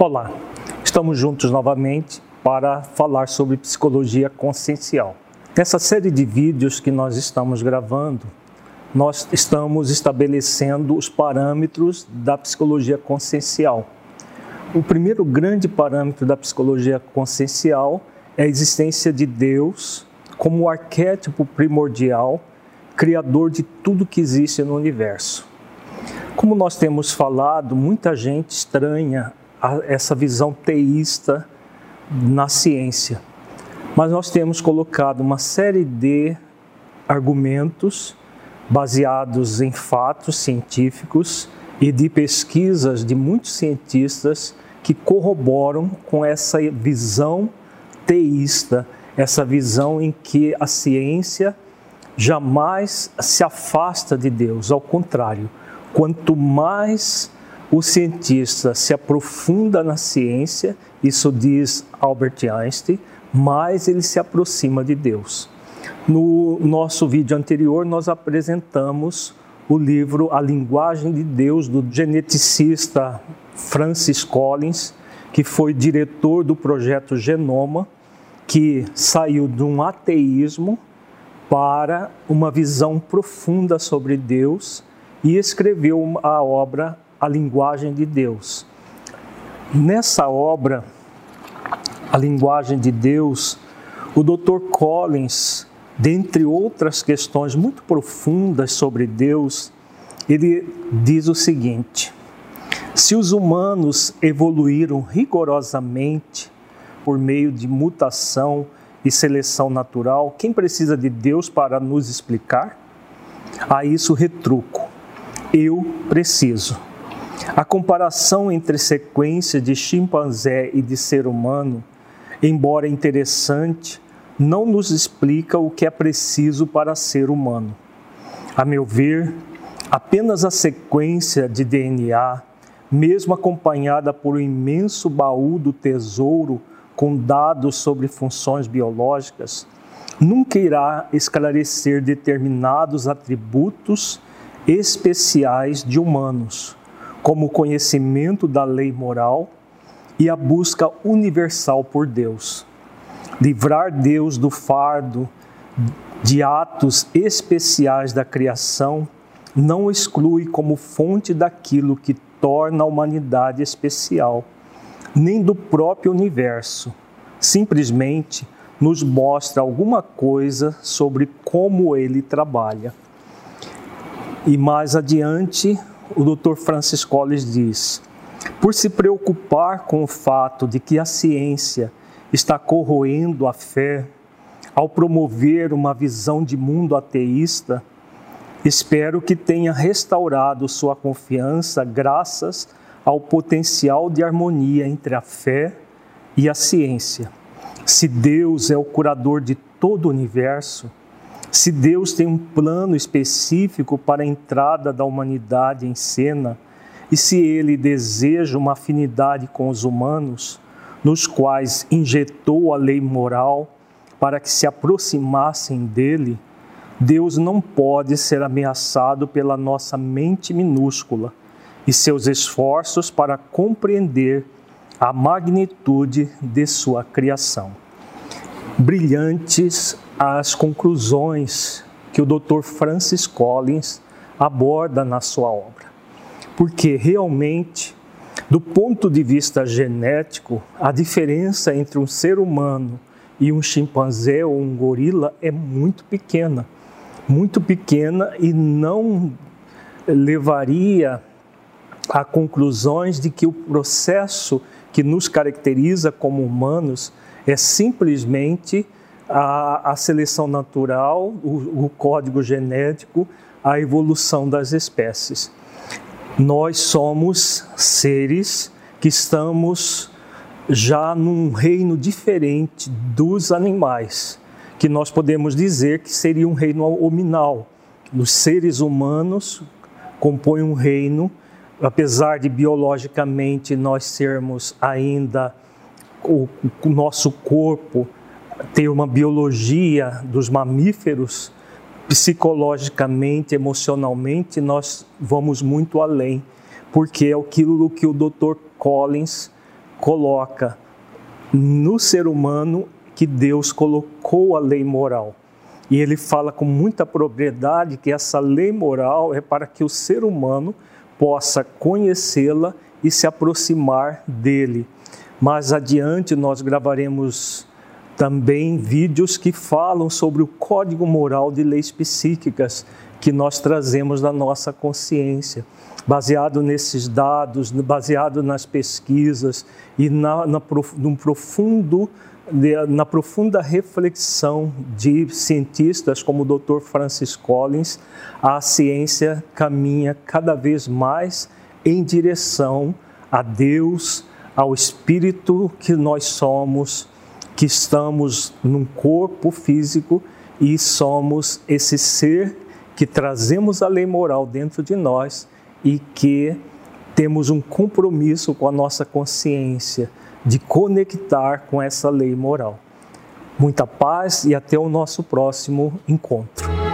Olá, estamos juntos novamente para falar sobre psicologia consciencial. Nessa série de vídeos que nós estamos gravando, nós estamos estabelecendo os parâmetros da psicologia consciencial. O primeiro grande parâmetro da psicologia consciencial é a existência de Deus como o arquétipo primordial, criador de tudo que existe no universo. Como nós temos falado, muita gente estranha essa visão teísta na ciência. Mas nós temos colocado uma série de argumentos baseados em fatos científicos e de pesquisas de muitos cientistas que corroboram com essa visão teísta, essa visão em que a ciência jamais se afasta de Deus, ao contrário, quanto mais o cientista se aprofunda na ciência, isso diz Albert Einstein, mais ele se aproxima de Deus. No nosso vídeo anterior, nós apresentamos o livro A Linguagem de Deus, do geneticista Francis Collins, que foi diretor do projeto Genoma, que saiu de um ateísmo para uma visão profunda sobre Deus e escreveu a obra a linguagem de Deus. Nessa obra, A Linguagem de Deus, o Dr. Collins, dentre outras questões muito profundas sobre Deus, ele diz o seguinte: se os humanos evoluíram rigorosamente por meio de mutação e seleção natural, quem precisa de Deus para nos explicar? A isso retruco: eu preciso. A comparação entre sequência de chimpanzé e de ser humano, embora interessante, não nos explica o que é preciso para ser humano. A meu ver, apenas a sequência de DNA, mesmo acompanhada por um imenso baú do tesouro com dados sobre funções biológicas, nunca irá esclarecer determinados atributos especiais de humanos como o conhecimento da lei moral e a busca universal por Deus. Livrar Deus do fardo de atos especiais da criação não exclui como fonte daquilo que torna a humanidade especial, nem do próprio universo. Simplesmente nos mostra alguma coisa sobre como ele trabalha. E mais adiante, o Dr. Francis Collins diz: por se preocupar com o fato de que a ciência está corroendo a fé ao promover uma visão de mundo ateísta, espero que tenha restaurado sua confiança graças ao potencial de harmonia entre a fé e a ciência. Se Deus é o curador de todo o universo, se Deus tem um plano específico para a entrada da humanidade em cena, e se Ele deseja uma afinidade com os humanos, nos quais injetou a lei moral para que se aproximassem dele, Deus não pode ser ameaçado pela nossa mente minúscula e seus esforços para compreender a magnitude de sua criação. Brilhantes as conclusões que o Dr. Francis Collins aborda na sua obra. Porque realmente, do ponto de vista genético, a diferença entre um ser humano e um chimpanzé ou um gorila é muito pequena. Muito pequena e não levaria a conclusões de que o processo que nos caracteriza como humanos é simplesmente a, a seleção natural, o, o código genético, a evolução das espécies. Nós somos seres que estamos já num reino diferente dos animais, que nós podemos dizer que seria um reino hominal. Os seres humanos compõem um reino, apesar de biologicamente nós sermos ainda o, o nosso corpo ter uma biologia dos mamíferos, psicologicamente, emocionalmente, nós vamos muito além, porque é aquilo que o Dr. Collins coloca no ser humano que Deus colocou a lei moral. E ele fala com muita propriedade que essa lei moral é para que o ser humano possa conhecê-la e se aproximar dele. Mais adiante nós gravaremos também vídeos que falam sobre o código moral de leis psíquicas que nós trazemos da nossa consciência. Baseado nesses dados, baseado nas pesquisas e na, na, num profundo, na profunda reflexão de cientistas como o Dr. Francis Collins, a ciência caminha cada vez mais em direção a Deus, ao Espírito que nós somos, que estamos num corpo físico e somos esse ser que trazemos a lei moral dentro de nós e que temos um compromisso com a nossa consciência de conectar com essa lei moral. Muita paz e até o nosso próximo encontro.